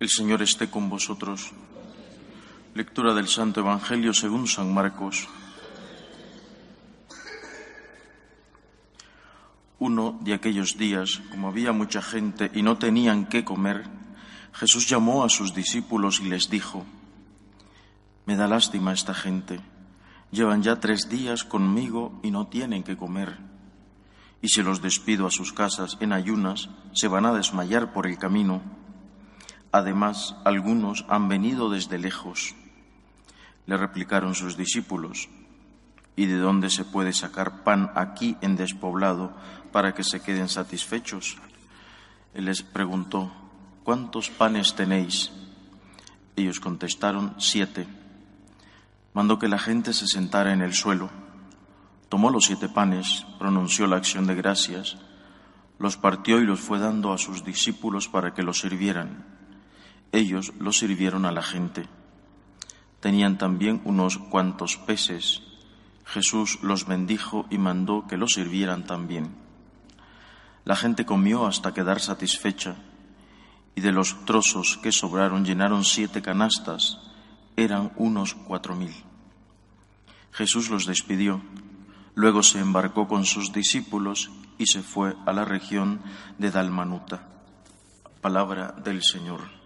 El Señor esté con vosotros. Lectura del Santo Evangelio según San Marcos. Uno de aquellos días, como había mucha gente y no tenían qué comer, Jesús llamó a sus discípulos y les dijo, Me da lástima esta gente, llevan ya tres días conmigo y no tienen qué comer, y si los despido a sus casas en ayunas, se van a desmayar por el camino. Además, algunos han venido desde lejos. Le replicaron sus discípulos, ¿y de dónde se puede sacar pan aquí en despoblado para que se queden satisfechos? Él les preguntó, ¿cuántos panes tenéis? Ellos contestaron, siete. Mandó que la gente se sentara en el suelo. Tomó los siete panes, pronunció la acción de gracias, los partió y los fue dando a sus discípulos para que los sirvieran. Ellos los sirvieron a la gente. Tenían también unos cuantos peces. Jesús los bendijo y mandó que los sirvieran también. La gente comió hasta quedar satisfecha y de los trozos que sobraron llenaron siete canastas, eran unos cuatro mil. Jesús los despidió, luego se embarcó con sus discípulos y se fue a la región de Dalmanuta. Palabra del Señor.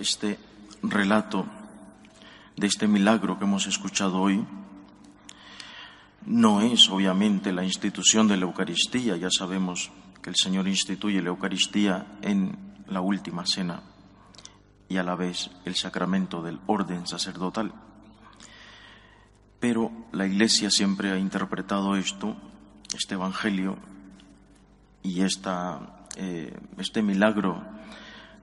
Este relato de este milagro que hemos escuchado hoy no es obviamente la institución de la Eucaristía, ya sabemos que el Señor instituye la Eucaristía en la última cena y a la vez el sacramento del orden sacerdotal. Pero la Iglesia siempre ha interpretado esto, este Evangelio y esta, eh, este milagro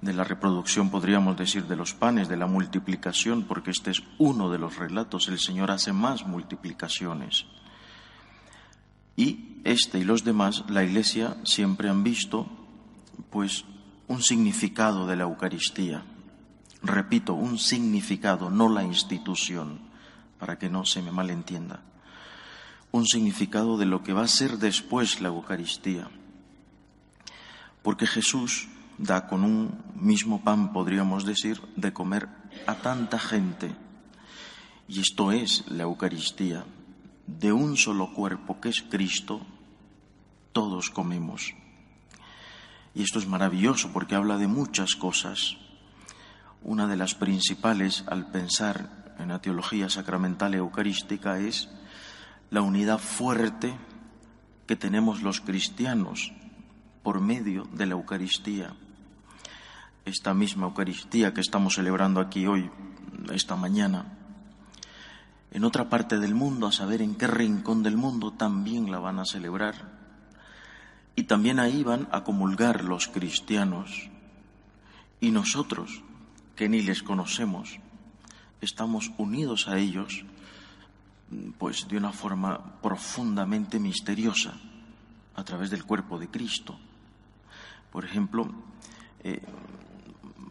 de la reproducción, podríamos decir, de los panes, de la multiplicación, porque este es uno de los relatos. El Señor hace más multiplicaciones. Y este y los demás, la Iglesia siempre han visto, pues, un significado de la Eucaristía. Repito, un significado, no la institución, para que no se me malentienda. Un significado de lo que va a ser después la Eucaristía. Porque Jesús da con un mismo pan, podríamos decir, de comer a tanta gente. Y esto es la Eucaristía. De un solo cuerpo que es Cristo, todos comemos. Y esto es maravilloso porque habla de muchas cosas. Una de las principales al pensar en la teología sacramental eucarística es la unidad fuerte que tenemos los cristianos por medio de la Eucaristía esta misma Eucaristía que estamos celebrando aquí hoy, esta mañana, en otra parte del mundo, a saber en qué rincón del mundo, también la van a celebrar. Y también ahí van a comulgar los cristianos. Y nosotros, que ni les conocemos, estamos unidos a ellos, pues de una forma profundamente misteriosa, a través del cuerpo de Cristo. Por ejemplo, eh,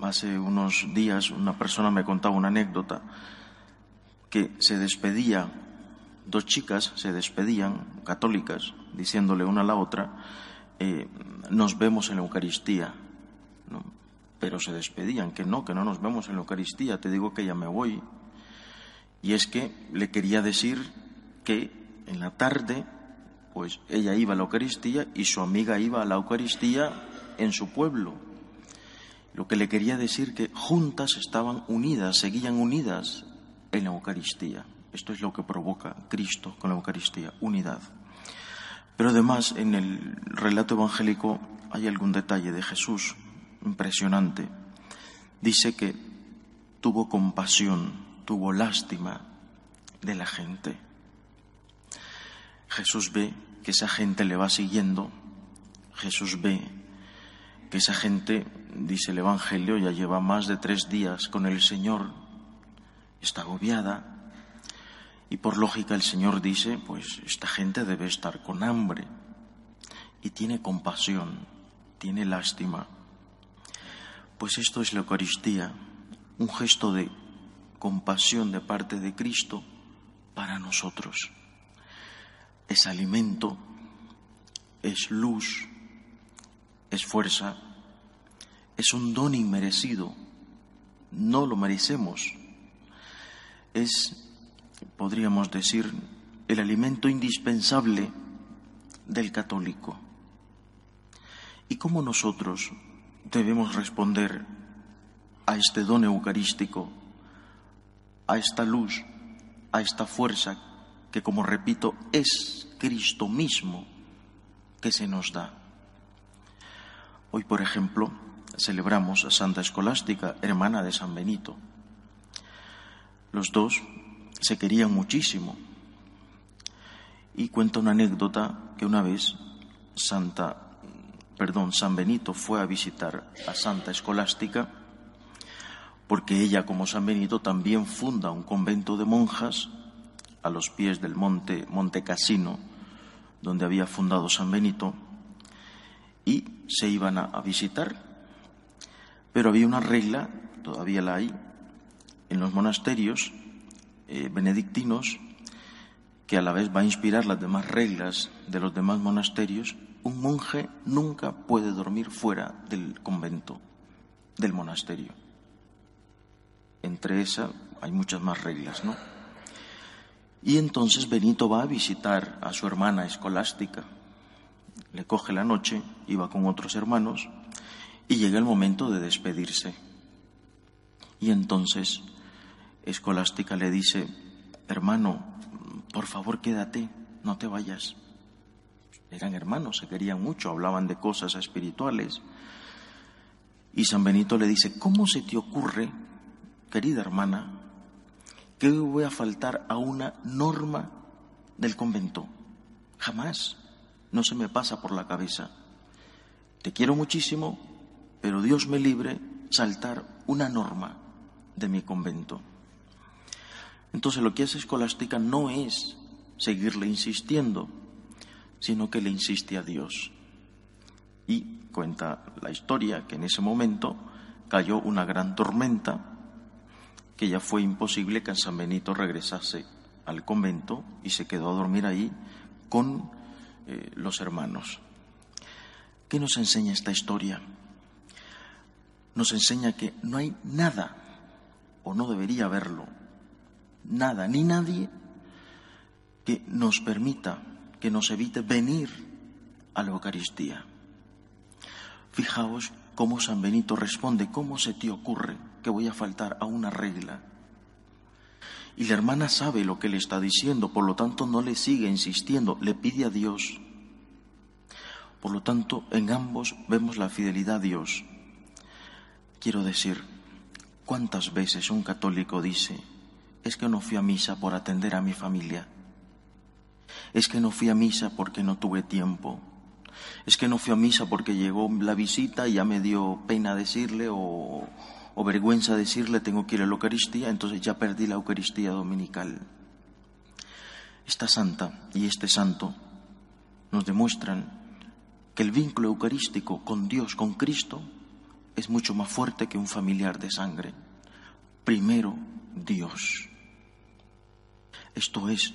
hace unos días una persona me contaba una anécdota que se despedía, dos chicas se despedían, católicas, diciéndole una a la otra, eh, nos vemos en la Eucaristía. Pero se despedían, que no, que no nos vemos en la Eucaristía, te digo que ya me voy. Y es que le quería decir que en la tarde, pues ella iba a la Eucaristía y su amiga iba a la Eucaristía en su pueblo. Lo que le quería decir que juntas estaban unidas, seguían unidas en la Eucaristía. Esto es lo que provoca Cristo con la Eucaristía, unidad. Pero además en el relato evangélico hay algún detalle de Jesús impresionante. Dice que tuvo compasión, tuvo lástima de la gente. Jesús ve que esa gente le va siguiendo. Jesús ve que esa gente, dice el Evangelio, ya lleva más de tres días con el Señor, está agobiada, y por lógica el Señor dice, pues esta gente debe estar con hambre, y tiene compasión, tiene lástima. Pues esto es la Eucaristía, un gesto de compasión de parte de Cristo para nosotros. Es alimento, es luz, es fuerza, es un don inmerecido, no lo merecemos. Es, podríamos decir, el alimento indispensable del católico. ¿Y cómo nosotros debemos responder a este don eucarístico, a esta luz, a esta fuerza que, como repito, es Cristo mismo que se nos da? Hoy, por ejemplo, celebramos a Santa Escolástica, hermana de San Benito. Los dos se querían muchísimo. Y cuenta una anécdota que una vez Santa, perdón, San Benito fue a visitar a Santa Escolástica porque ella, como San Benito, también funda un convento de monjas a los pies del monte Monte Casino, donde había fundado San Benito, y se iban a, visitar. Pero había una regla, todavía la hay, en los monasterios eh, benedictinos, que a la vez va a inspirar las demás reglas de los demás monasterios, un monje nunca puede dormir fuera del convento, del monasterio. Entre esas hay muchas más reglas, ¿no? Y entonces Benito va a visitar a su hermana escolástica, le coge la noche, iba con otros hermanos, y llega el momento de despedirse. Y entonces Escolástica le dice, hermano, por favor quédate, no te vayas. Eran hermanos, se querían mucho, hablaban de cosas espirituales. Y San Benito le dice, ¿cómo se te ocurre, querida hermana, que voy a faltar a una norma del convento? Jamás no se me pasa por la cabeza. Te quiero muchísimo, pero Dios me libre saltar una norma de mi convento. Entonces lo que hace Escolástica no es seguirle insistiendo, sino que le insiste a Dios. Y cuenta la historia que en ese momento cayó una gran tormenta, que ya fue imposible que San Benito regresase al convento y se quedó a dormir ahí con eh, los hermanos. ¿Qué nos enseña esta historia? Nos enseña que no hay nada, o no debería haberlo, nada ni nadie que nos permita, que nos evite venir a la Eucaristía. Fijaos cómo San Benito responde, ¿cómo se te ocurre que voy a faltar a una regla? Y la hermana sabe lo que le está diciendo, por lo tanto no le sigue insistiendo, le pide a Dios. Por lo tanto, en ambos vemos la fidelidad a Dios. Quiero decir, ¿cuántas veces un católico dice, es que no fui a misa por atender a mi familia? Es que no fui a misa porque no tuve tiempo. Es que no fui a misa porque llegó la visita y ya me dio pena decirle o, vergüenza decirle tengo que ir a la Eucaristía, entonces ya perdí la Eucaristía dominical. Esta santa y este santo nos demuestran que el vínculo eucarístico con Dios, con Cristo, es mucho más fuerte que un familiar de sangre. Primero, Dios. Esto es,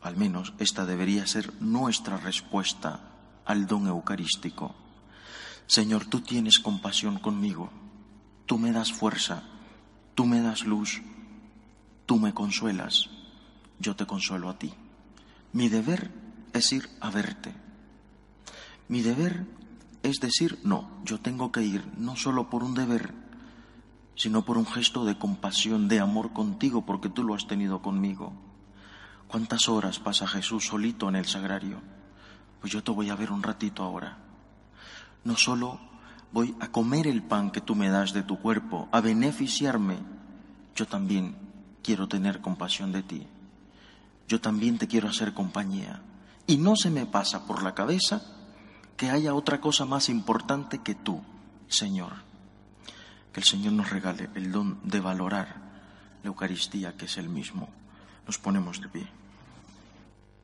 al menos esta debería ser nuestra respuesta al don eucarístico. Señor, tú tienes compasión conmigo Tú me das fuerza, tú me das luz, tú me consuelas, yo te consuelo a ti. Mi deber es ir a verte. Mi deber es decir, no, yo tengo que ir no solo por un deber, sino por un gesto de compasión, de amor contigo, porque tú lo has tenido conmigo. ¿Cuántas horas pasa Jesús solito en el sagrario? Pues yo te voy a ver un ratito ahora. No solo voy a comer el pan que tú me das de tu cuerpo, a beneficiarme, yo también quiero tener compasión de ti. Yo también te quiero hacer compañía. Y no se me pasa por la cabeza que haya otra cosa más importante que tú, Señor. Que el Señor nos regale el don de valorar la Eucaristía, que es el mismo. Nos ponemos de pie.